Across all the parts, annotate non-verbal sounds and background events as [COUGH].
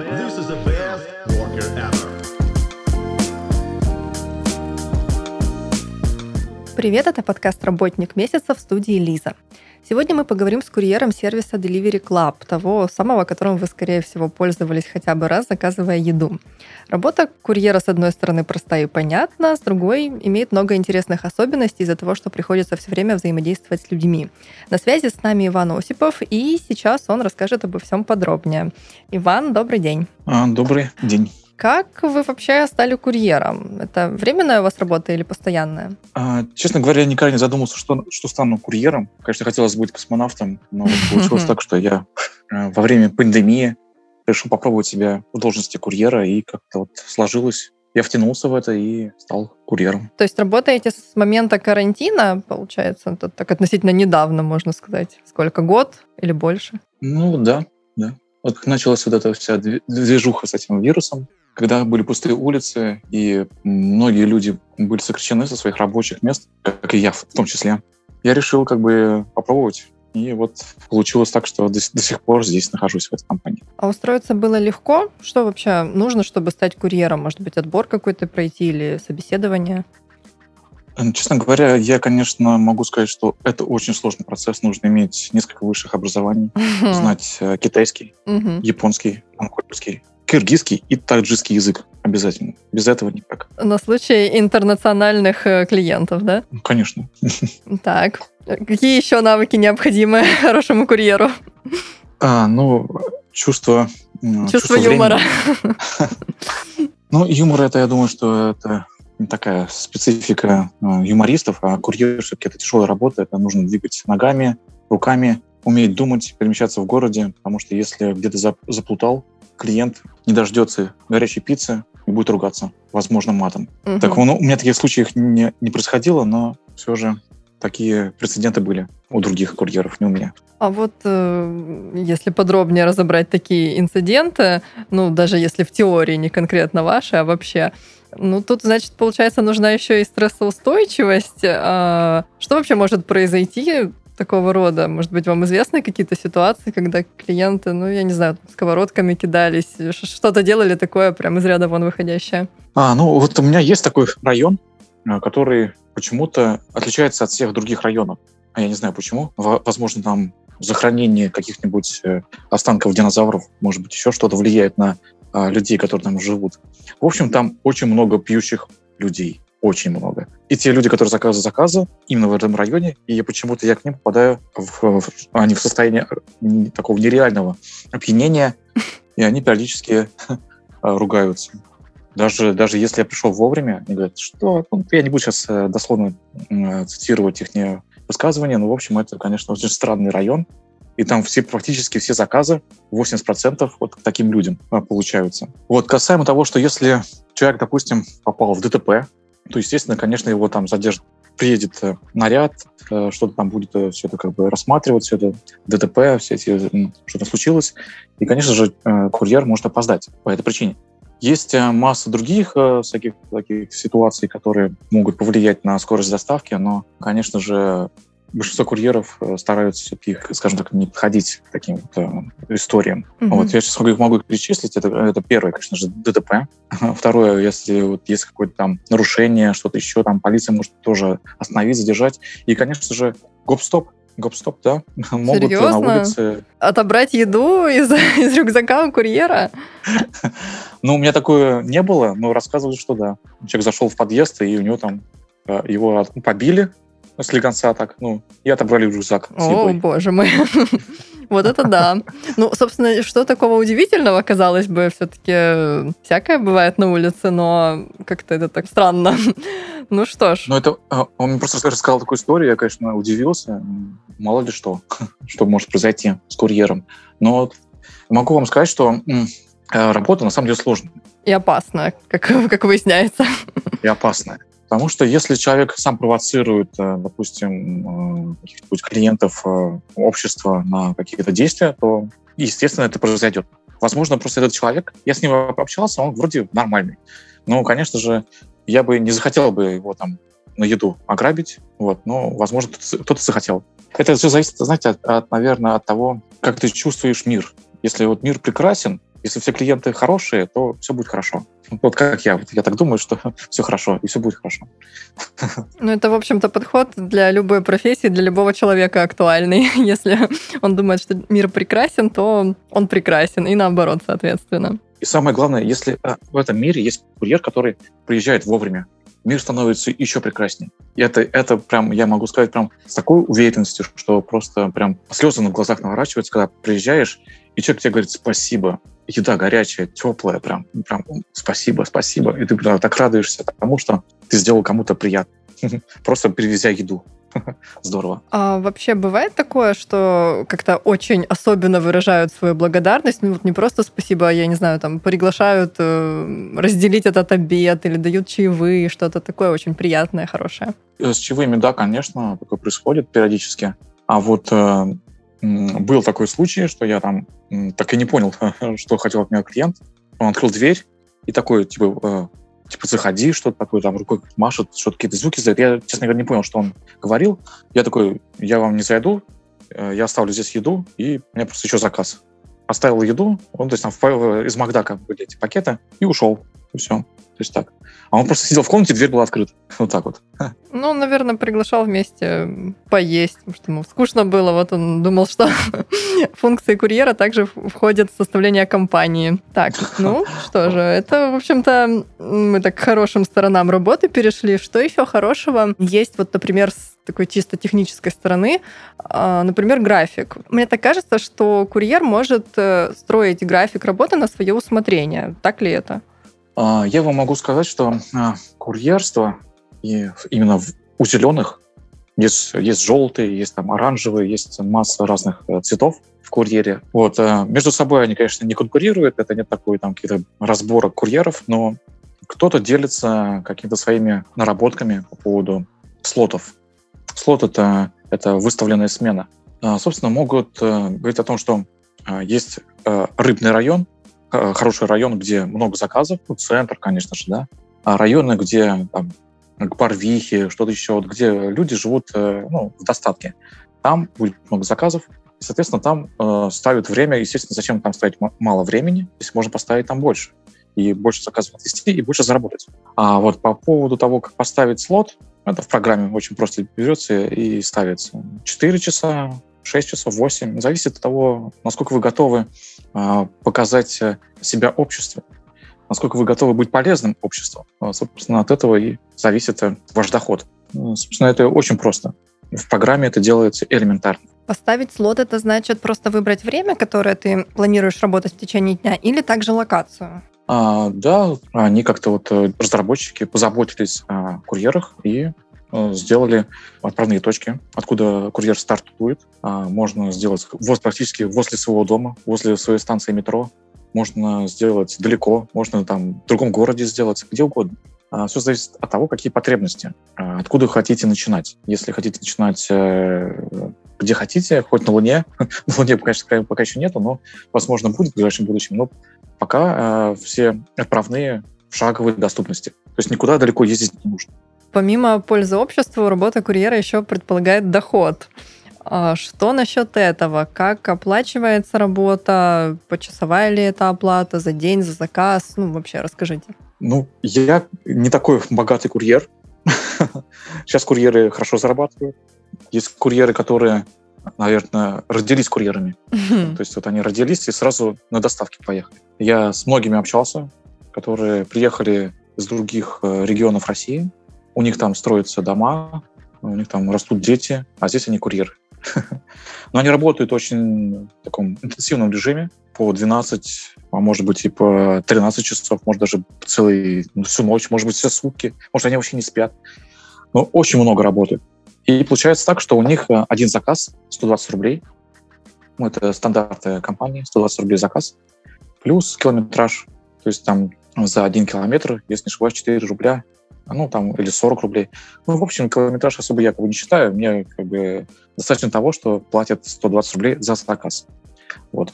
This is the best worker ever. Привет, это подкаст «Работник месяца» в студии Лиза. Сегодня мы поговорим с курьером сервиса Delivery Club, того самого, которым вы, скорее всего, пользовались хотя бы раз, заказывая еду. Работа курьера, с одной стороны, простая и понятна, с другой имеет много интересных особенностей из-за того, что приходится все время взаимодействовать с людьми. На связи с нами Иван Осипов, и сейчас он расскажет обо всем подробнее. Иван, добрый день. А, Добрый день. Как вы вообще стали курьером? Это временная у вас работа или постоянная? А, Честно говоря, я никогда не задумывался, что, что стану курьером. Конечно, хотелось быть космонавтом, но [LAUGHS] получилось так, что я э, во время пандемии решил попробовать себя в должности курьера, и как-то вот сложилось. Я втянулся в это и стал курьером. То есть работаете с момента карантина, получается, это так относительно недавно, можно сказать. Сколько, год или больше? Ну да, да. Вот как началась вот эта вся движуха с этим вирусом, когда были пустые улицы, и многие люди были сокращены со своих рабочих мест, как и я в том числе, я решил как бы попробовать. И вот получилось так, что до, до сих пор здесь нахожусь в этой компании. А устроиться было легко? Что вообще нужно, чтобы стать курьером? Может быть, отбор какой-то пройти или собеседование? Э, Честно говоря, я, конечно, могу сказать, что это очень сложный процесс. Нужно иметь несколько высших образований, знать э, китайский, японский, монгольский, киргизский и таджикский язык обязательно. Без этого никак. На случай интернациональных э, клиентов, да? Ну, Конечно. [LAUGHS] Так. Какие еще навыки необходимы [LAUGHS] хорошему курьеру? А, ну, чувство... Чувство времени. юмора. [LAUGHS] Ну, юмор это, я думаю, что это такая специфика э, юмористов, а курьер все-таки это тяжелая работа, это нужно двигать ногами, руками, уметь думать, перемещаться в городе, потому что если где-то зап- заплутал, клиент не дождется горячей пиццы и будет ругаться, возможно, матом. Мгм. Так, ну, у меня таких случаев не, не происходило, но все же такие прецеденты были у других курьеров, не у меня. А вот э, если подробнее разобрать такие инциденты, ну, даже если в теории не конкретно ваши, а вообще, ну, тут, значит, получается, нужна еще и стрессоустойчивость. А что вообще может произойти такого рода? Может быть, вам известны какие-то ситуации, когда клиенты, ну, я не знаю, сковородками кидались, что-то делали такое прям из ряда вон выходящее? А, ну вот у меня есть такой район, э, который почему-то отличается от всех других районов. А я не знаю почему. Во- Возможно, там захоронение каких-нибудь э, останков динозавров, может быть, еще что-то влияет на а, людей, которые там живут. В общем, там очень много пьющих людей. Очень много. И те люди, которые заказывают заказы именно в этом районе, и почему-то я к ним попадаю в, в- они в состоянии э, такого нереального опьянения, и они периодически а, [LAUGHS] ругаются. Даже, даже если я пришел вовремя, они говорят, что... Ну, я не буду сейчас э, дословно м, цитировать их высказывания, но, в общем, это, конечно, очень странный район, и там все, практически все заказы, 80% вот к таким людям получаются. Вот, касаемо того, что если человек, допустим, попал в ДТП, то, естественно, конечно, его там задержат. Приедет э, наряд, э, что-то там будет все это как бы рассматривать, все это ДТП, все эти, что-то случилось. И, конечно же, э, курьер может опоздать по этой причине. Есть э, масса других э, всяких таких ситуаций, которые могут повлиять на скорость доставки, но, конечно же, большинство курьеров э, стараются все-таки, скажем так, не подходить к таким э, историям. Мгм. Вот я сейчас могу, могу их перечислить. Это, это первое, конечно же, ДТП. [LAUGHS] Второе, если вот есть какое-то там нарушение, что-то еще, там полиция может тоже остановить, задержать. И, конечно же, гоп-стоп. Гоп-стоп, да. [LAUGHS] Могут Серьезно? на улице... Отобрать еду из, [LAUGHS] из рюкзака у курьера? Ну, у меня такое не было, но рассказывали, что да. Человек зашел в подъезд, и у него там э, его побили с легонца так, ну, и отобрали рюкзак с О, боже мой. [LAUGHS] Вот это да. Ну, собственно, что такого удивительного, казалось бы, все-таки всякое бывает на улице, но как-то это так странно. [LAUGHS] Ну что ж, Но это э, он мне просто рассказал такую историю, я, конечно, удивился. Мало ли что, [LAUGHS] что может произойти с курьером. Но могу вам сказать, что э, работа на самом деле сложная и опасно, как, как выясняется. и опасная. Потому что если человек сам провоцирует, э, допустим, э, каких-нибудь клиентов э, общества на какие-то действия, то, естественно, это произойдет. Возможно, просто этот человек, я с ним общался, он вроде нормальный. Но, конечно же, я бы не захотел бы его там на еду ограбить, вот, но, возможно, кто-то захотел. Это все зависит, знаете, от, от, наверное, от того, как ты чувствуешь мир. Если вот мир прекрасен, Если все клиенты хорошие, то все будет хорошо. Вот как я. Я так думаю, что [LAUGHS] все хорошо, и все будет хорошо. [LAUGHS] Ну, это, в общем-то, подход для любой профессии, для любого человека актуальный. [LAUGHS] Если он думает, что мир прекрасен, то он прекрасен, и наоборот, соответственно. И самое главное, если а, в этом мире есть курьер, который приезжает вовремя, мир становится еще прекраснее. И это, это прям, я могу сказать, прям с такой уверенностью, что просто прям слезы на глазах наворачиваются, когда приезжаешь, и человек тебе говорит спасибо. Еда горячая, теплая, прям, прям спасибо, спасибо. И ты прям так радуешься тому, что ты сделал кому-то приятно, [LAUGHS] просто привезя еду. [LAUGHS] Здорово. А вообще бывает такое, что как-то очень особенно выражают свою благодарность? Ну вот не просто спасибо, а я не знаю, там приглашают э, разделить этот обед или дают чаевые, что-то такое очень приятное, хорошее. С чаевыми, да, конечно, такое происходит периодически. А вот э, был такой случай, что я там так и не понял, [LAUGHS] что хотел от меня клиент. Он открыл дверь и такой, типа, э, типа, заходи, что-то такое, там, рукой машет, что-то какие-то звуки издает. Я, честно говоря, не понял, что он говорил. Я такой, я вам не зайду, э, я оставлю здесь еду, и у меня просто еще заказ. Оставил еду, он, то есть, там, из Макдака были эти пакеты, и ушел. И все. То есть так. А он просто сидел в комнате, дверь была открыта. Вот так вот. Ну, наверное, приглашал вместе поесть, потому что ему скучно было. Вот он думал, что [LAUGHS] функции курьера также входят в составление компании. Так, ну [LAUGHS] что же, это, в общем-то, мы так к хорошим сторонам работы перешли. Что еще хорошего есть, вот, например, с такой чисто технической стороны, а, например, график. Мне так кажется, что курьер может э, строить график работы на свое усмотрение. Так ли это? А, я вам могу сказать, что а, курьерство и именно у зеленых есть, есть желтые, есть там оранжевые, есть масса разных э, цветов в курьере. Вот. Э, между собой они, конечно, не конкурируют, это нет такой там какие-то разбора курьеров, но кто-то делится какими-то своими наработками по поводу слотов. Слот — это, это выставленная смена. А, собственно, могут э, говорить о том, что есть рыбный район, хороший район, где много заказов, ну, центр, конечно же, да, а районы, где там к Барвихе, что-то еще, где люди живут э, ну, в достатке. Там будет много заказов, и, соответственно, там э, ставят время. Естественно, зачем там ставить мало времени, если можно поставить там больше? И больше заказов отвести, и больше заработать. А вот по поводу того, как поставить слот, это в программе очень просто берется и ставится. 4 часа, 6 часов, 8. Зависит от того, насколько вы готовы а, показать э, себя обществу, насколько вы готовы быть полезным обществу. А, собственно, от этого и зависит э, ваш доход. Ну, собственно, это очень просто. В программе это делается элементарно. Поставить слот — это значит просто выбрать время, которое ты планируешь работать в течение дня, или также локацию? А, да, они как-то вот э, разработчики позаботились о курьерах и сделали отправные точки, откуда курьер стартует. А, можно сделать воз практически возле своего дома, возле своей станции метро. Можно сделать далеко, можно там в другом городе сделать, где угодно. А, Все зависит от того, какие потребности, а, откуда хотите начинать. Если хотите начинать э, где хотите, хоть на Луне. [LAUGHS] на Луне, конечно, пока еще нету, но, возможно, будет в ближайшем будущем. Но пока э, все отправные в шаговой доступности. То есть никуда далеко ездить не нужно. Помимо пользы обществу, работа курьера еще предполагает доход. А что насчет этого? Как оплачивается работа? Почасовая ли это оплата? За день, за заказ? Ну, вообще, расскажите. Ну, я не такой богатый курьер. [LAUGHS] Сейчас курьеры хорошо зарабатывают. Есть курьеры, которые, наверное, родились курьерами. То есть вот они родились и сразу на доставке поехали. Я с многими общался, которые приехали из других э, регионов России, у них там строятся дома, у них там растут дети, а здесь они курьеры. [LAUGHS] Но они работают очень в таком интенсивном режиме, по 12, а может быть и по 13 часов, может даже целый, ну, всю ночь, может быть все сутки, может они вообще не спят. Но очень много работают. И получается так, что у них э, один заказ 120 рублей, ну, это стандарты компании, 120 рублей заказ, плюс километраж, то есть там за один километр, если не ошибаюсь, 4 рубля ну, там, или 40 рублей. Ну, в общем, километраж особо я как бы не считаю. Мне как бы достаточно того, что платят 120 рублей за заказ. Вот.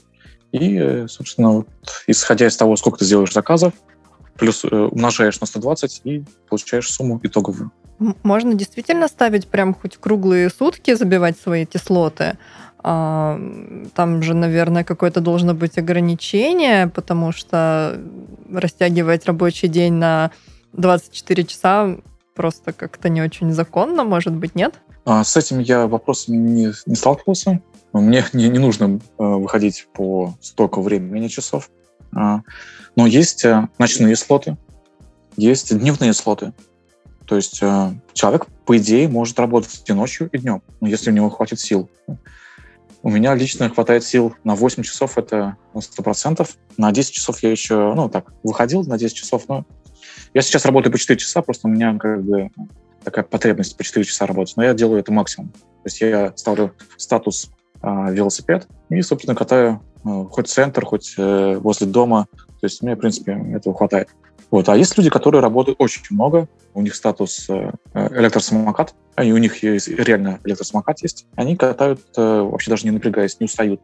И, собственно, вот, исходя из того, сколько ты сделаешь заказов, плюс э, умножаешь на 120 и получаешь сумму итоговую. Можно действительно ставить прям хоть круглые сутки, забивать свои эти слоты, А, там же, наверное, какое-то должно быть ограничение, потому что растягивать рабочий день на 24 часа просто как-то не очень законно, может быть, нет? А, с этим я вопросом не, не сталкивался. Мне [LAUGHS] не, не нужно э, выходить по столько времени часов. А, но есть э, ночные слоты, есть дневные слоты. То есть э, человек, по идее, может работать и ночью, и днем, если у него хватит сил. У меня лично хватает сил на 8 часов, это 100%. На 10 часов я еще, ну, так, выходил на 10 часов, но я сейчас работаю по 4 часа, просто у меня как бы такая потребность по 4 часа работать, но я делаю это максимум. То есть я ставлю статус э, велосипед и, собственно, катаю э, хоть центр, хоть э, возле дома. То есть мне, в принципе, этого хватает. Вот. А есть люди, которые работают очень много, у них статус э, электросамокат, и у них есть, реально электросамокат есть. Они катают э, вообще даже не напрягаясь, не устают.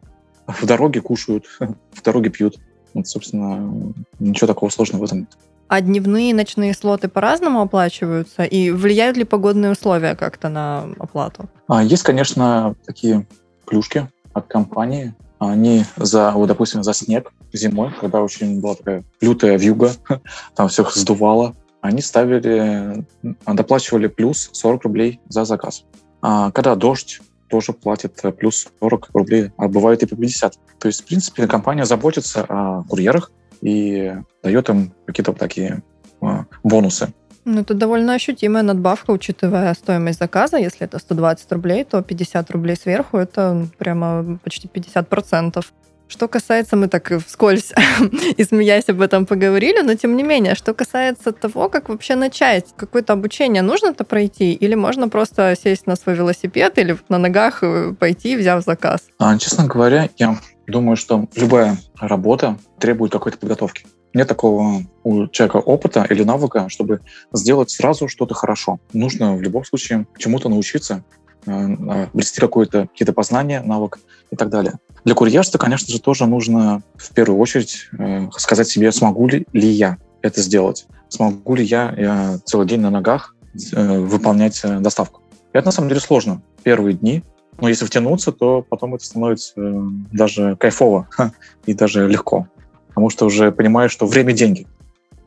В дороге кушают, [LAUGHS] в дороге пьют. Вот, собственно, ничего такого сложного в этом нет. А дневные и ночные слоты по-разному оплачиваются? И влияют ли погодные условия как-то на оплату? А, есть, конечно, такие плюшки от компании. Они за, вот, допустим, за снег зимой, когда очень была такая лютая вьюга, [LAUGHS] там всех сдувало, они ставили, доплачивали плюс 40 рублей за заказ. А когда дождь, тоже платит плюс 40 рублей, а бывает и по 50. То есть, в принципе, компания заботится о курьерах и дает им какие-то такие а, бонусы. Ну, это довольно ощутимая надбавка, учитывая стоимость заказа. Если это 120 рублей, то 50 рублей сверху – это прямо почти 50%. Что касается, мы так вскользь [LAUGHS] и смеясь об этом поговорили, но тем не менее, что касается того, как вообще начать, какое-то обучение нужно это пройти, или можно просто сесть на свой велосипед или на ногах э, пойти, взяв заказ? А, честно говоря, я думаю, что любая работа требует какой-то подготовки. Нет такого у человека опыта или навыка, чтобы сделать сразу что-то хорошо. Нужно в любом случае чему-то научиться, э, э, обрести какое-то, какие-то познания, навык и так далее. Для курьерства, конечно же, тоже нужно в первую очередь э, сказать себе, смогу ли, я это сделать, смогу ли я, я целый день на ногах выполнять доставку. Это на самом деле сложно. Первые дни, но если втянуться, то потом это становится э, даже кайфово [LAUGHS] и даже легко. Потому что уже понимаешь, что время – деньги.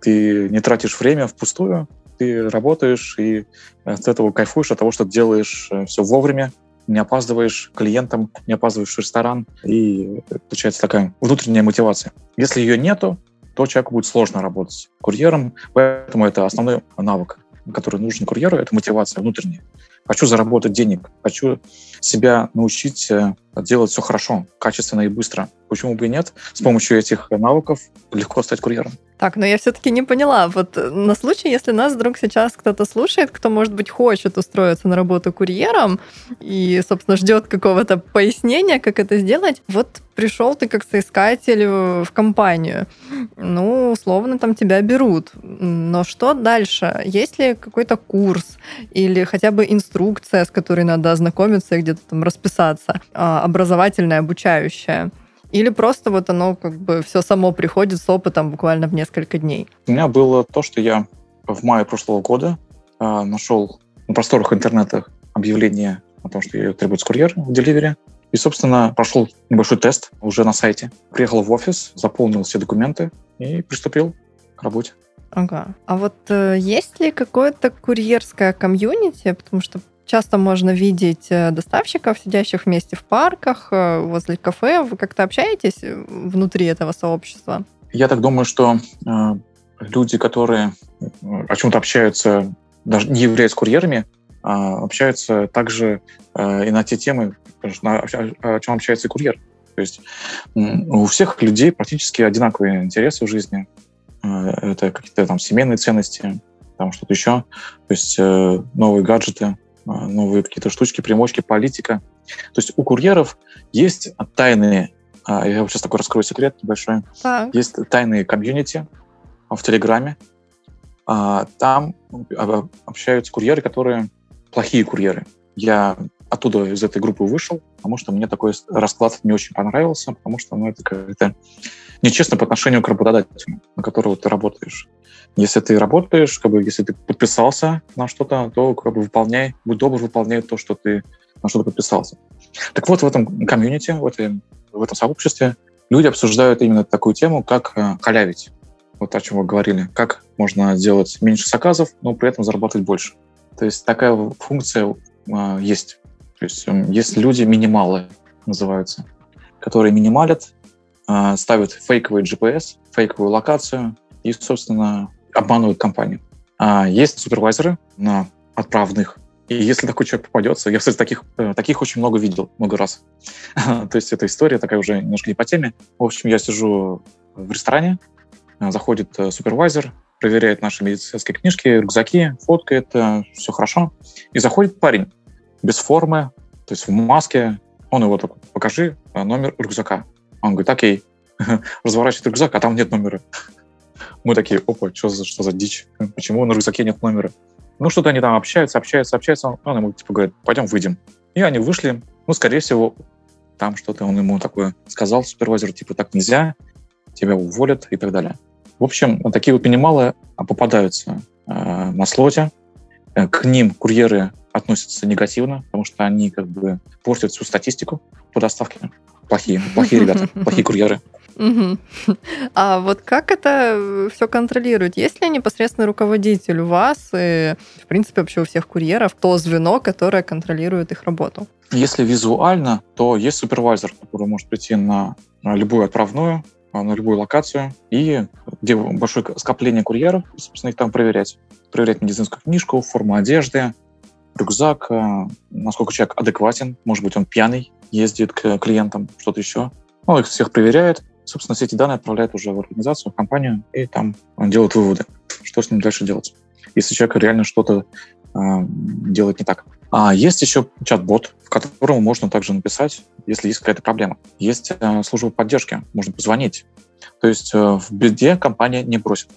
Ты не тратишь время впустую, ты работаешь и от этого кайфуешь, от того, что делаешь э, все вовремя, не опаздываешь клиентам, не опаздываешь в ресторан, и получается такая внутренняя мотивация. Если ее нету, то человеку будет сложно работать курьером, поэтому это основной навык, который нужен курьеру, это мотивация внутренняя. Хочу заработать денег, хочу себя научить э, делать все хорошо, качественно и быстро. Почему бы и нет? С помощью этих навыков легко стать курьером. Так, но я все-таки не поняла. Вот э, на случай, если нас вдруг сейчас кто-то слушает, кто, может быть, хочет устроиться на работу курьером и, собственно, ждет какого-то пояснения, как это сделать, вот пришел ты как соискатель в компанию, ну, условно, там тебя берут. Но что дальше? Есть ли какой-то курс или хотя бы инструкция, с которой надо ознакомиться и где-то там расписаться, а, образовательная, обучающая? Или просто вот оно как бы все само приходит с опытом буквально в несколько дней? У меня было то, что я в мае прошлого года э, нашел на просторах интернета объявление о том, что требуется курьер в деливере. И, собственно, прошел небольшой тест уже на сайте. Приехал в офис, заполнил все документы и приступил к работе. Ага. А вот э, есть ли какое-то курьерское комьюнити? Потому что часто можно видеть э, доставщиков, сидящих вместе в парках, э, возле кафе. Вы как-то общаетесь э, внутри этого сообщества? Я так думаю, что э, люди, которые о чем-то общаются, даже не являясь курьерами, а общаются также э, и на те темы, конечно, о чем общается и курьер. То есть у всех людей практически одинаковые интересы в жизни. Это какие-то там семейные ценности, там что-то еще. То есть новые гаджеты, новые какие-то штучки, примочки, политика. То есть у курьеров есть тайные, а, я сейчас такой раскрою секрет небольшой, так. есть тайные комьюнити в Телеграме. А, там общаются курьеры, которые плохие курьеры. Я оттуда из этой группы вышел, потому что мне такой расклад не очень понравился, потому что ну, это как-то нечестно по отношению к работодателю, на которого ты работаешь. Если ты работаешь, как бы, если ты подписался на что-то, то как бы выполняй, будь добр, выполняй то, что ты на что то подписался. Так вот, в этом комьюнити, в, этой, в этом сообществе люди обсуждают именно такую тему, как э, халявить. Вот о чем вы говорили. Как можно сделать меньше заказов, но при этом заработать больше. То есть такая функция э, есть. То есть э, есть люди минималы, называются, которые минималят, э, ставят фейковый GPS, фейковую локацию и, собственно, обманывают компанию. А есть супервайзеры на отправных, и если такой человек попадется, я, кстати, таких, э, таких очень много видел, много раз. [LAUGHS] То есть эта история такая уже немножко не по теме. В общем, я сижу в ресторане, э, заходит э, супервайзер, проверяет наши медицинские книжки, рюкзаки, фоткает, все хорошо. И заходит парень без формы, то есть в маске. Он его так, покажи номер рюкзака. Он говорит, окей, [LAUGHS] разворачивает рюкзак, а там нет номера. [LAUGHS] Мы такие, опа, что за, что за дичь? Почему на рюкзаке нет номера? Ну, что-то они там общаются, общаются, общаются. Он, ему типа говорит, пойдем выйдем. И они вышли. Ну, скорее всего, там что-то он ему такое сказал, супервайзер, типа, так нельзя, тебя уволят и так далее. В общем, такие вот минималы попадаются э, на слоте. Э, к ним курьеры относятся негативно, потому что они как бы портят всю статистику по доставке. Плохие, плохие ребята, [LAUGHS] плохие курьеры. Угу. А вот как это все контролирует? Есть ли непосредственный руководитель у вас и, в принципе, вообще у всех курьеров то звено, которое контролирует их работу? Если визуально, то есть супервайзер, который может прийти на любую отправную, на любую локацию, и где большое скопление курьеров, собственно, их там проверять. Проверять медицинскую книжку, форму одежды, рюкзак, э, насколько человек адекватен, может быть, он пьяный, ездит к клиентам, что-то еще. Ну, их всех проверяет, собственно, все эти данные отправляют уже в организацию, в компанию, и там делают выводы, что с ним дальше делать, если человек реально что-то э, делает не так. А есть еще чат-бот, в котором можно также написать, если есть какая-то проблема. Есть э, служба поддержки, можно позвонить. То есть э, в беде компания не бросит.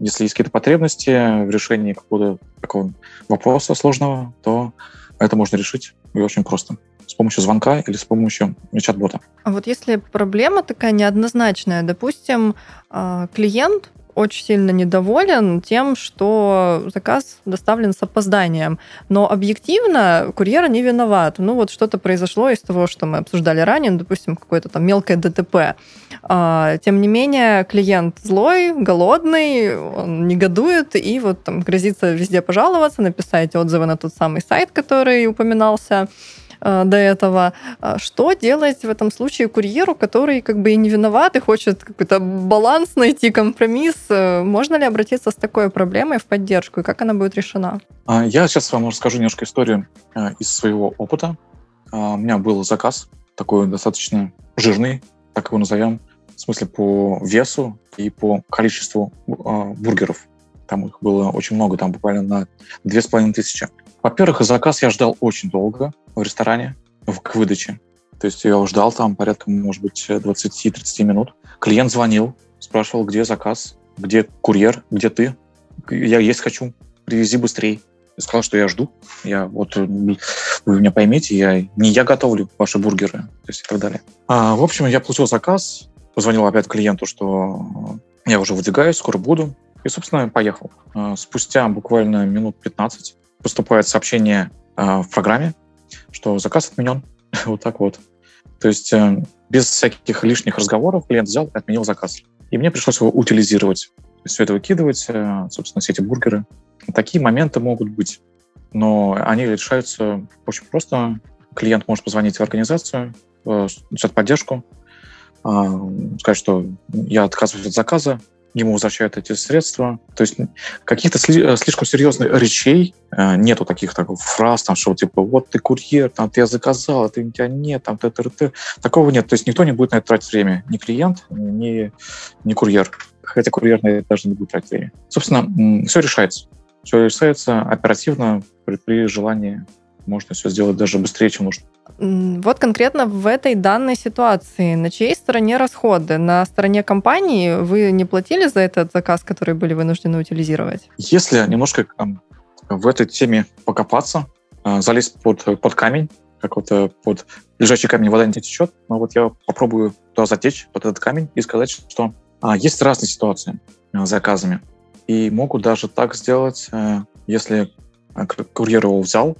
Если есть какие-то потребности в решении какого-то такого вопроса сложного, то это можно решить и очень просто с помощью звонка или с помощью чат-бота. А вот если проблема такая неоднозначная, допустим, а, клиент очень сильно недоволен тем, что заказ доставлен с опозданием. Но объективно курьер не виноват. Ну вот что-то произошло из того, что мы обсуждали ранее, ну, допустим, какое-то там мелкое ДТП. А, тем не менее, клиент злой, голодный, он негодует и вот там грозится везде пожаловаться, написать отзывы на тот самый сайт, который упоминался. Э, до этого. А что делать в этом случае курьеру, который как бы и не виноват и хочет какой-то баланс найти, компромисс? Э, можно ли обратиться с такой проблемой в поддержку и как она будет решена? А, я сейчас вам расскажу немножко историю э, из своего опыта. А, у меня был заказ такой достаточно жирный, так его назовем, в смысле по весу и по количеству бургеров. Там их было очень много, там буквально на две с половиной тысячи. Во-первых, заказ я ждал очень долго в ресторане к выдаче. То есть я ждал там порядка, может быть, 20-30 минут. Клиент звонил, спрашивал, где заказ, где курьер, где ты. Я есть хочу, привези быстрее. Я сказал, что я жду. Я вот вы меня поймите, я не я готовлю ваши бургеры, то есть и так далее. А, в общем, я получил заказ, позвонил опять клиенту, что я уже выдвигаюсь, скоро буду. И, собственно, поехал. А, спустя буквально минут 15 поступает сообщение э, в программе, что заказ отменен. [LAUGHS] вот так вот. То есть э, без всяких лишних разговоров клиент взял и отменил заказ. И мне пришлось его утилизировать. То есть все это выкидывать, э, собственно, все эти бургеры. Такие моменты могут быть. Но они решаются очень просто. Клиент может позвонить в организацию, взять поддержку, сказать, что я отказываюсь от заказа, ему возвращают эти средства. То есть каких-то сли- э, слишком серьезных речей э, нету таких так, фраз, там, что типа вот ты курьер, там, ты я заказал, а ты, у тебя нет, там, ты, ты, ты. Такого нет. То есть никто не будет на это тратить время. Ни клиент, ни, ни курьер. Хотя курьер на это даже не будет тратить время. Собственно, все решается. Все решается оперативно при, при желании. Можно все сделать даже быстрее, чем нужно. Вот конкретно в этой данной ситуации, на чьей стороне расходы? На стороне компании вы не платили за этот заказ, который были вынуждены утилизировать? Если немножко в этой теме покопаться, а, залезть под, под камень, как вот э, под лежачий камень вода не течет, но вот я попробую туда затечь, под этот камень, и сказать, что а, есть разные ситуации а, с заказами. И могут даже так сделать, а, если курьер его взял,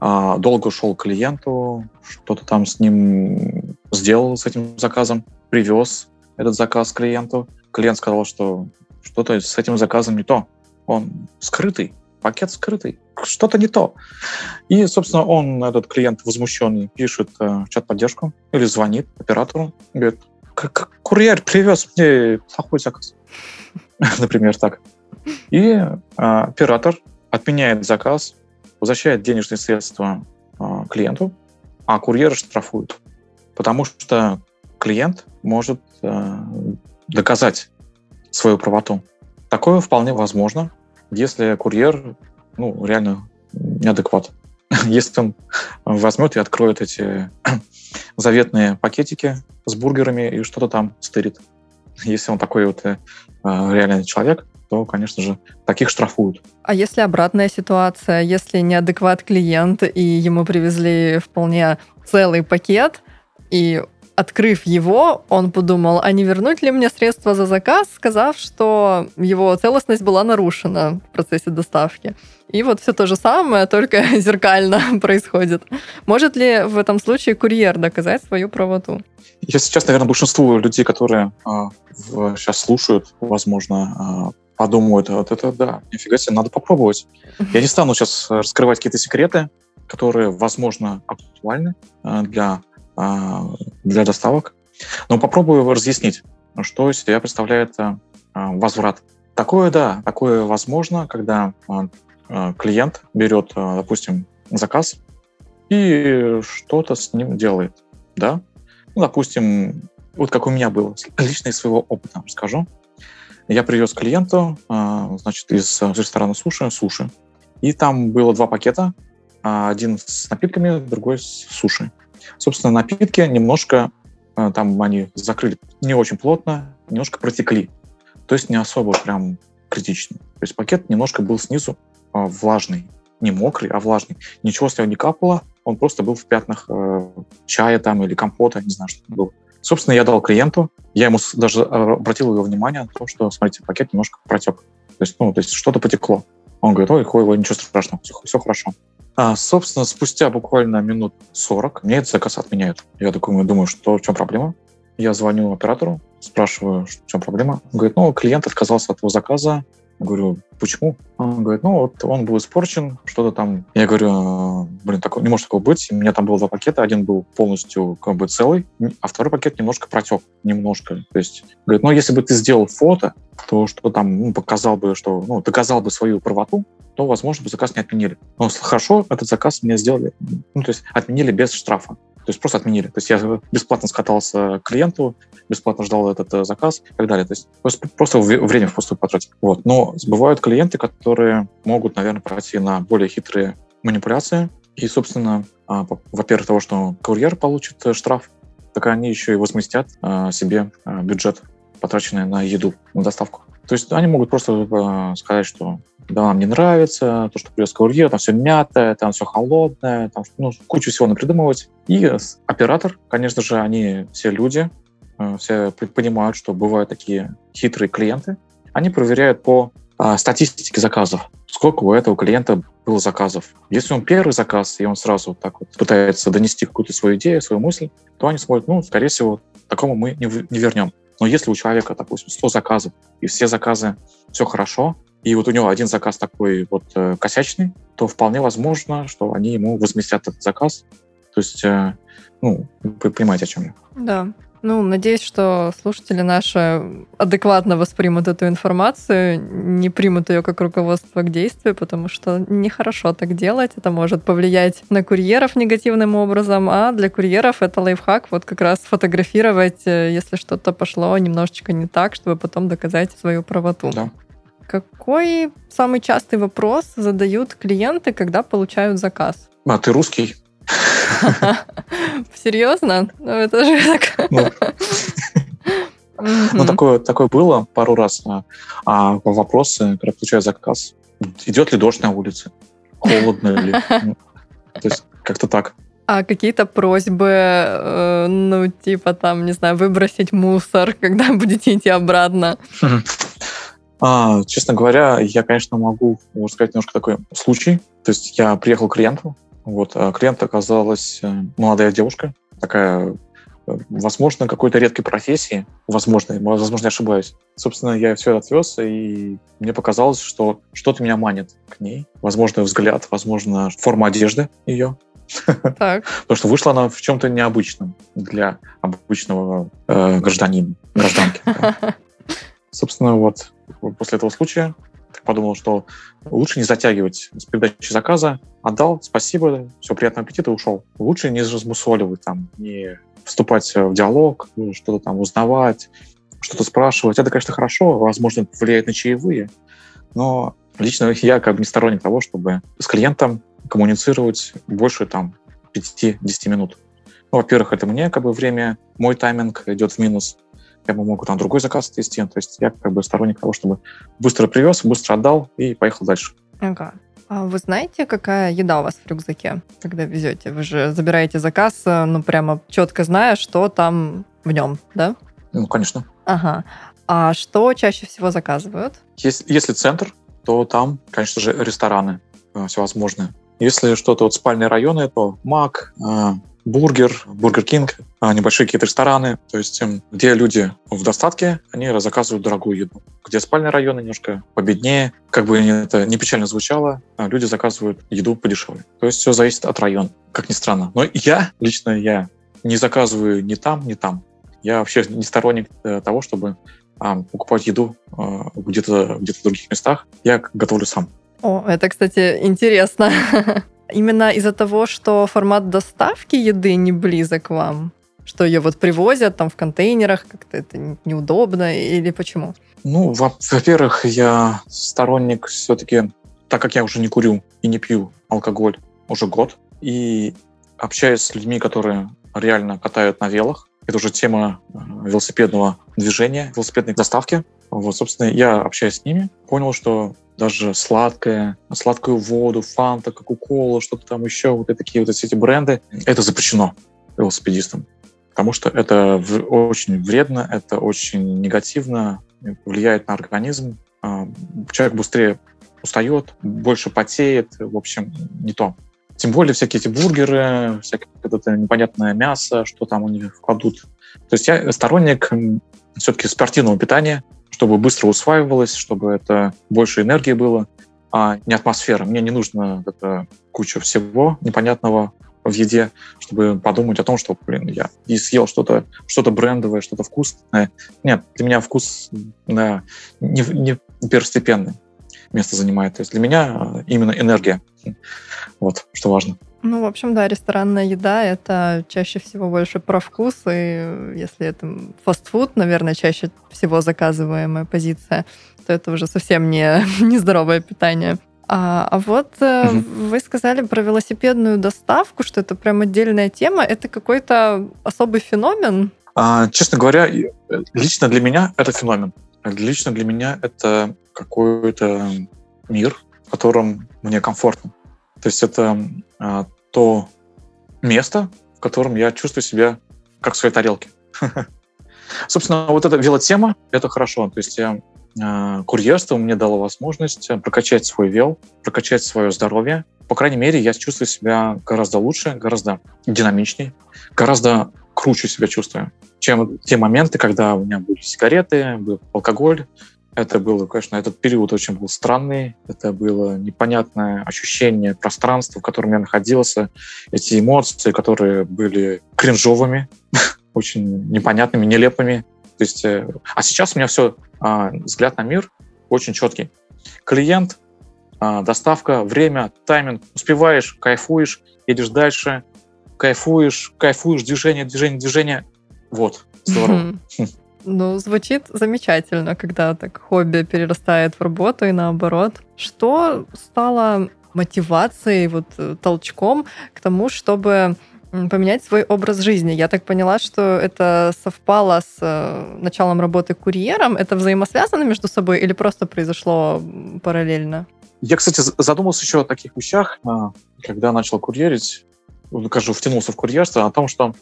долго шел к клиенту, что-то там с ним сделал, с этим заказом, привез этот заказ клиенту. Клиент сказал, что что-то с этим заказом не то. Он скрытый, пакет скрытый, что-то не то. И, собственно, он, этот клиент возмущенный, пишет э, в чат-поддержку или звонит оператору, говорит, как курьер привез мне плохой заказ. [LAUGHS] Например, так. И э, оператор отменяет заказ, возвращает денежные средства э, клиенту, а курьер штрафует. Потому что клиент может э, доказать свою правоту. Такое вполне возможно, если курьер ну, реально неадекват. [LAUGHS] Если он возьмет и откроет эти [CLEARS THROAT] заветные пакетики с бургерами и что-то там стырит. Если он такой вот э, реальный человек, то, конечно же, таких штрафуют. А если обратная ситуация, если неадекват клиент, и ему привезли вполне целый пакет, и открыв его, он подумал, а не вернуть ли мне средства за заказ, сказав, что его целостность была нарушена в процессе доставки. И вот все то же самое, только [LAUGHS] зеркально [LAUGHS] происходит. Может ли в этом случае курьер доказать свою правоту? Я сейчас, наверное, большинству людей, которые э, сейчас слушают, возможно, э, подумают, вот это да, нифига себе, надо попробовать. Я не стану сейчас раскрывать какие-то секреты, которые, возможно, актуальны э, для а, для доставок. Но попробую разъяснить, что из себя представляет а, возврат. Такое, да, такое возможно, когда а, клиент берет, допустим, заказ и что-то с ним делает, да. Ну, допустим, вот как у меня было, лично из своего опыта расскажу. Я привез клиенту, значит, из ресторана суши, суши, и там было два пакета, один с напитками, другой с суши. Собственно, напитки немножко, э, там они закрыли не очень плотно, немножко протекли. То есть не особо прям критично. То есть пакет немножко был снизу э, влажный. Не мокрый, а влажный. Ничего с него не капало, он просто был в пятнах э, чая там или компота, не знаю, что это было. Собственно, я дал клиенту, я ему даже обратил его внимание на то, что, смотрите, пакет немножко протек. То есть, ну, то есть что-то потекло. Он говорит, ой, ой, ничего страшного, все, все хорошо. А, собственно, спустя буквально минут 40 мне этот заказ отменяют. Я такой думаю, что в чем проблема? Я звоню оператору, спрашиваю, в чем проблема. Он говорит, ну, клиент отказался от его заказа, говорю, почему? Он говорит, ну вот он был испорчен, что-то там. Я говорю, «А, блин, такого, не может такого быть. У меня там было два пакета, один был полностью как бы целый, а второй пакет немножко протек, немножко. То есть, говорит, ну если бы ты сделал фото, то что там ну, показал бы, что, ну, доказал бы свою правоту, то, возможно, бы заказ не отменили. Но хорошо, этот заказ мне сделали, ну, то есть отменили без штрафа. То есть просто отменили. То есть я бесплатно скатался к клиенту, бесплатно ждал этот э, заказ и так далее. То есть просто, время впустую потратить. Вот. Но бывают клиенты, которые могут, наверное, пойти на более хитрые манипуляции. И, собственно, а, во-первых, того, что курьер получит э, штраф, так они еще и возместят а, себе бюджет, потраченный на еду, на доставку. То есть они могут просто сказать, что да, нам не нравится, то, что привез курьер, там все мятое, там все холодное, там ну, кучу всего напридумывать. И оператор, конечно же, они все люди, э, все понимают, что бывают такие хитрые клиенты. Они проверяют по а, статистике заказов, сколько у этого клиента было заказов. Если он первый заказ, и он сразу так вот пытается донести какую-то свою идею, свою мысль, то они смотрят, ну, скорее всего, такому мы не вернем. Но если у человека, допустим, 100 заказов, и все заказы все хорошо, и вот у него один заказ такой вот э, косячный, то вполне возможно, что они ему возместят этот заказ. То есть, э, ну, вы понимаете, о чем я. Да. Ну, надеюсь, что слушатели наши адекватно воспримут эту информацию, не примут ее как руководство к действию, потому что нехорошо так делать. Это может повлиять на курьеров негативным образом, а для курьеров это лайфхак вот как раз фотографировать, э, если что-то пошло немножечко не так, чтобы потом доказать свою правоту. Да. Какой самый частый вопрос задают клиенты, когда получают заказ? А ты русский? [LAUGHS] Серьезно? Ну, это же так... Ну, ну такое, такое было пару раз. А, а вопросы, когда получаю заказ, идет ли дождь на улице? Холодно ли? Ну, то есть как-то так. А какие-то просьбы, э, ну, типа там, не знаю, выбросить мусор, [LAUGHS] когда будете идти обратно? А, честно говоря, я, конечно, могу, можно сказать, немножко такой случай. То есть я приехал к клиенту, Вот, а клиент оказалась э, молодая девушка, такая, э, возможно, какой-то редкой профессии, возможно, возможно, я ошибаюсь. Собственно, я все отвез, и мне показалось, что что-то меня манит к ней. Возможно, взгляд, возможно, форма одежды ее. Так. [LAUGHS] Потому что вышла она в чем-то необычном для обычного э, гражданина, гражданки. да. [LAUGHS] Собственно, вот после этого случая подумал, что лучше не затягивать с передачей заказа. Отдал, спасибо, все, приятного аппетита, ушел. Лучше не размусоливать, там, не вступать в диалог, ну, что-то там узнавать, что-то спрашивать. Это, конечно, хорошо, возможно, влияет на чаевые, но лично я как бы не сторонник того, чтобы с клиентом коммуницировать больше там 5-10 минут. Ну, во-первых, это мне как бы время, мой тайминг идет в минус. Я бы мог там другой заказ отвести. То есть я как бы сторонник того, чтобы быстро привез, быстро отдал и поехал дальше. Ага. А вы знаете, какая еда у вас в рюкзаке, когда везете? Вы же забираете заказ, э, ну, прямо четко зная, что там в нем, да? Ну, конечно. Ага. А что чаще всего заказывают? Если, если центр, то там, конечно же, рестораны э, всевозможные. Если что-то вот спальные районы, то Мак, э, Бургер, Бургер Кинг, а, небольшие какие-то рестораны, то есть эм, где люди в достатке, они заказывают дорогую еду. Где спальные районы немножко победнее, как бы это не печально звучало, а люди заказывают еду подешевле. То есть все зависит от района, как ни странно. Но я, лично я, не заказываю ни там, ни там. Я вообще не сторонник э, того, чтобы а, покупать еду где-то где в других местах. Я готовлю сам. О, это, кстати, интересно. [LAUGHS] Именно из-за того, что формат доставки еды не близок вам? Что ее вот привозят там в контейнерах, как-то это неудобно или почему? Ну, во- во-первых, я сторонник все-таки, так как я уже не курю и не пью алкоголь уже год, и общаюсь с людьми, которые реально катают на велах, это уже тема э, велосипедного движения, велосипедной доставки. Вот, собственно, я общаюсь с ними, понял, что даже сладкое, сладкую воду, фанта, кока-кола, что-то там еще, вот это такие вот эти бренды, это запрещено велосипедистам. Потому что это очень вредно, это очень негативно, влияет на организм. А, человек быстрее устает, больше потеет, в общем, не то. Тем более всякие эти бургеры, всякое это непонятное мясо, что там у них кладут. То есть я сторонник все-таки спортивного питания, чтобы быстро усваивалось, чтобы это больше энергии было, а не атмосфера. Мне не нужно это куча всего непонятного в еде, чтобы подумать о том, что, блин, я и съел что-то что брендовое, что-то вкусное. Нет, для меня вкус да, не, не первостепенный место занимает. То есть для меня именно энергия. Вот, что важно. Ну, в общем, да, ресторанная еда — это чаще всего больше про вкус, и если это фастфуд, наверное, чаще всего заказываемая позиция, то это уже совсем не [LAUGHS] нездоровое питание. А, а вот угу. вы сказали про велосипедную доставку, что это прям отдельная тема. Это какой-то особый феномен? А, честно говоря, лично для меня это феномен. Лично для меня это какой-то мир, в котором мне комфортно. То есть это а, то место, в котором я чувствую себя как в своей тарелке. [LAUGHS] Собственно, вот эта велотема — это хорошо. То есть я, э, курьерство мне дало возможность прокачать свой вел, прокачать свое здоровье. По крайней мере, я чувствую себя гораздо лучше, гораздо динамичнее, гораздо круче себя чувствую, чем те моменты, когда у меня были сигареты, был алкоголь, это было, конечно, этот период очень был странный. Это было непонятное ощущение пространства, в котором я находился. Эти эмоции, которые были кринжовыми, [LAUGHS] очень непонятными, нелепыми. То есть, э, а сейчас у меня все, а, взгляд на мир очень четкий. Клиент, а, доставка, время, тайминг. Успеваешь, кайфуешь, едешь дальше, кайфуешь, кайфуешь, движение, движение, движение. Вот, здорово. [LAUGHS] Ну, звучит замечательно, когда так хобби перерастает в работу и наоборот. Что стало мотивацией, вот э, толчком к тому, чтобы поменять свой образ жизни. Я так поняла, что это совпало с э, началом работы курьером. Это взаимосвязано между собой или просто произошло параллельно? Я, кстати, задумался еще о таких вещах, а, когда начал курьерить, ну, скажу, втянулся в курьерство, о том, что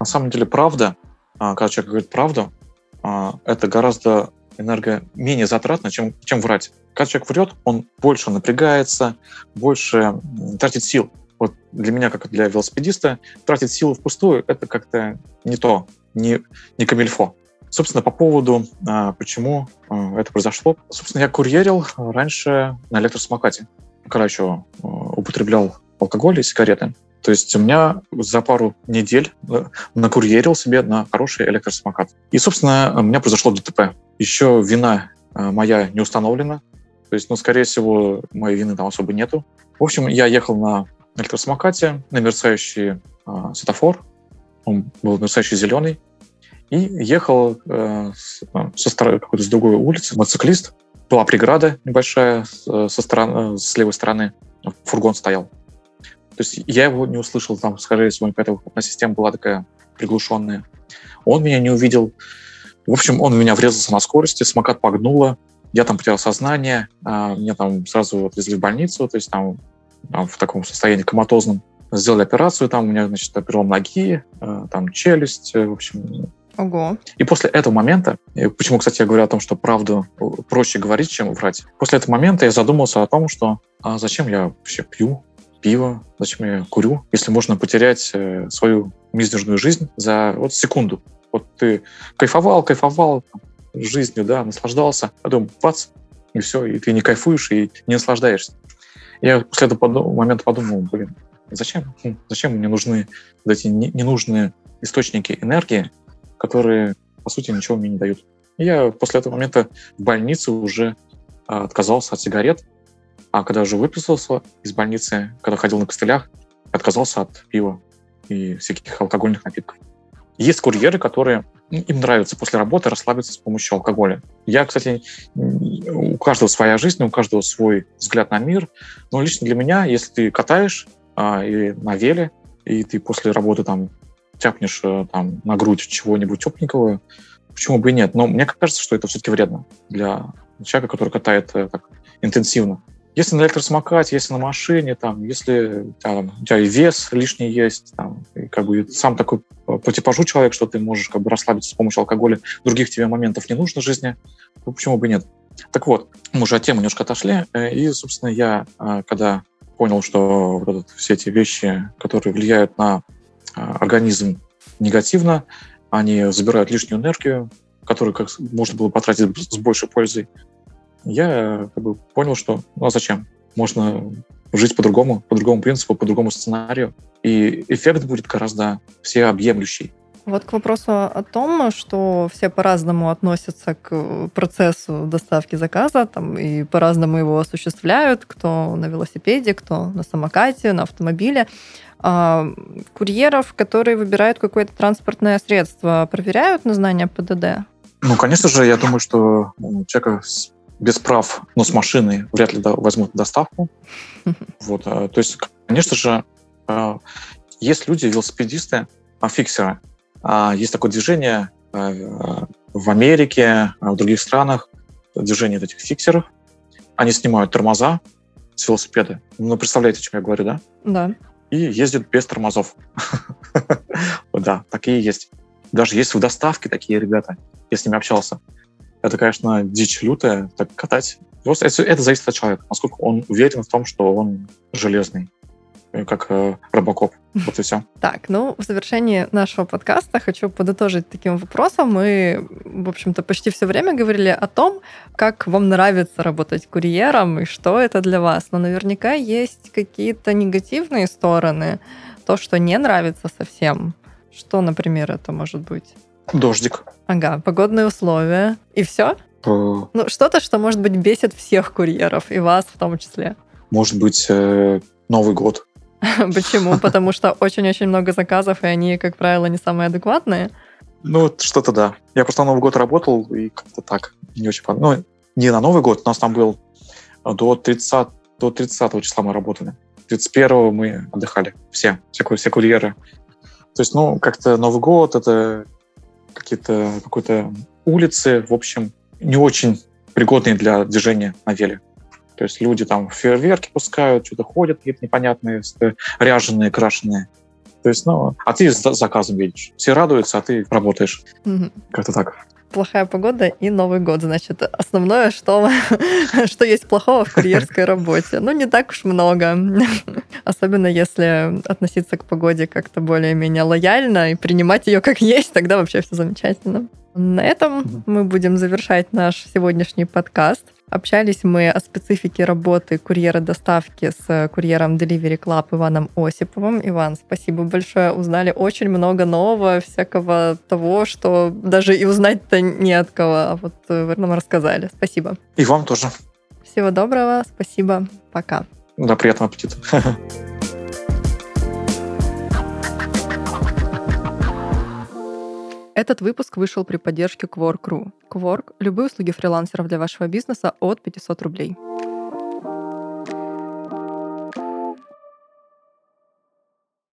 на самом деле правда, а, когда человек говорит правду, это гораздо энерго менее затратно, чем, чем врать. Когда человек врет, он больше напрягается, больше тратит сил. Вот для меня, как для велосипедиста, тратить силу впустую – это как-то не то, не, не камильфо. Собственно, по поводу, а, почему а, это произошло. Собственно, я курьерил раньше на электросамокате, когда еще а, употреблял алкоголь и сигареты. То есть у меня за пару недель э, накурьерил себе на хороший электросамокат. И, собственно, у меня произошло ДТП. Еще вина моя не установлена. То есть, ну, скорее всего, моей вины там особо нету. В общем, я ехал на электросамокате на мерцающий э, светофор. Он был мерцающий зеленый. И ехал э, э, со стороны какой-то с другой улицы мотоциклист. Была преграда небольшая со стороны, с левой стороны. Фургон стоял. То есть я его не услышал, там, скорее всего, поэтому система была такая приглушенная. Он меня не увидел. В общем, он в меня врезался на скорости, самокат погнуло, я там потерял сознание, а, меня там сразу отвезли в больницу, то есть там в таком состоянии коматозном. Сделали операцию, там у меня, значит, перелом ноги, э, там челюсть, э, в общем. Ого. И после этого момента, почему, кстати, я говорю о том, что правду проще говорить, чем врать, после этого момента я задумался о том, что а зачем я вообще пью пиво, зачем я курю, если можно потерять э, свою мизерную жизнь за вот секунду. Вот ты кайфовал, кайфовал жизнью, да, наслаждался, а потом бац, и все, и ты не кайфуешь и не наслаждаешься. Я после этого момента подумал, блин, зачем? Хм, зачем мне нужны эти ненужные источники энергии, которые, по сути, ничего мне не дают? И я после этого момента в больнице уже а, отказался от сигарет, а когда уже выписался из больницы, когда ходил на костылях, отказался от пива и всяких алкогольных напитков. Есть курьеры, которые им нравится после работы расслабиться с помощью алкоголя. Я, кстати, у каждого своя жизнь, у каждого свой взгляд на мир, но лично для меня, если ты катаешь а, или на веле, и ты после работы там тяпнешь а, там на грудь чего-нибудь тепленького, почему бы и нет? Но мне кажется, что это все-таки вредно для человека, который катает э, так интенсивно. Если на электросамокате, если на машине, там, если там, у тебя вес лишний есть, там, и как бы сам такой по типажу человек, что ты можешь как бы расслабиться с помощью алкоголя, других тебе моментов не нужно в жизни, ну, почему бы нет? Так вот, мы уже от темы немножко отошли, э, и, собственно, я, э, когда понял, что вот этот, все эти вещи, которые влияют на э, организм негативно, они забирают лишнюю энергию, которую как можно было потратить с большей пользой, я как бы понял, что ну а зачем? Можно жить по-другому, по другому принципу, по другому сценарию, и эффект будет гораздо всеобъемлющий. Вот к вопросу о том, что все по-разному относятся к процессу доставки заказа, там, и по-разному его осуществляют, кто на велосипеде, кто на самокате, на автомобиле. А, курьеров, которые выбирают какое-то транспортное средство, проверяют на знание ПДД? Ну, конечно же, я думаю, что у человека с без прав, но с машины вряд ли возьмут доставку. [LAUGHS] Вот, э, то есть, конечно же, э, есть люди, велосипедисты, а, фиксеры. А, есть такое движение в Америке, в других странах, движение этих фиксеров. Они снимают тормоза с велосипеда. Ну, представляете, о чем я говорю, да? Да. И ездят без тормозов. [LAUGHS] Да, такие есть. Даже есть в доставке такие ребята. Я с ними общался это, конечно, дичь лютая, так катать. Просто это, это зависит от человека, насколько он уверен в том, что он железный как э, Робокоп. [LAUGHS] Вот и все. Так, ну, в завершении нашего подкаста хочу подытожить таким вопросом. Мы, в общем-то, почти все время говорили о том, как вам нравится работать курьером и что это для вас. Но наверняка есть какие-то негативные стороны, то, что не нравится совсем. Что, например, это может быть? Дождик. Ага, погодные условия. И все? Э, ну, что-то, что, может быть, бесит всех курьеров, и вас в том числе. Может быть, э, Новый год. [LAUGHS] Почему? Потому что очень-очень много заказов, и они, как правило, не самые адекватные. Ну, что-то да. Я просто на Новый год работал, и как-то так не очень понравилось. Ну, не на Новый год, у нас там был до 30, до 30 числа мы работали. 31 мы отдыхали. Все, все, все курьеры. То есть, ну, как-то Новый год — это какие-то какой-то улицы, в общем, не очень пригодные для движения на веле. То есть люди там фейерверки пускают, что-то ходят какие-то непонятные, ряженые, крашеные. То есть, ну, а ты с заказом видишь. Все радуются, а ты работаешь. Угу. Как-то так. Плохая погода и Новый год, значит, основное, что, [LAUGHS] что есть плохого в курьерской работе. Ну, не так уж много. [LAUGHS] Особенно если относиться к погоде как-то более-менее лояльно и принимать ее как есть, тогда вообще все замечательно. На этом мы будем завершать наш сегодняшний подкаст. Общались мы о специфике работы курьера доставки с курьером Delivery Club Иваном Осиповым. Иван, спасибо большое. Узнали очень много нового, всякого того, что даже и узнать-то не от кого. А вот э, вы нам рассказали. Спасибо. И вам тоже. Всего доброго. Спасибо. Пока. Да, приятного аппетита. [LAUGHS] Этот выпуск вышел при поддержке Quark.ru. Quark – любые услуги фрилансеров для вашего бизнеса от 500 рублей.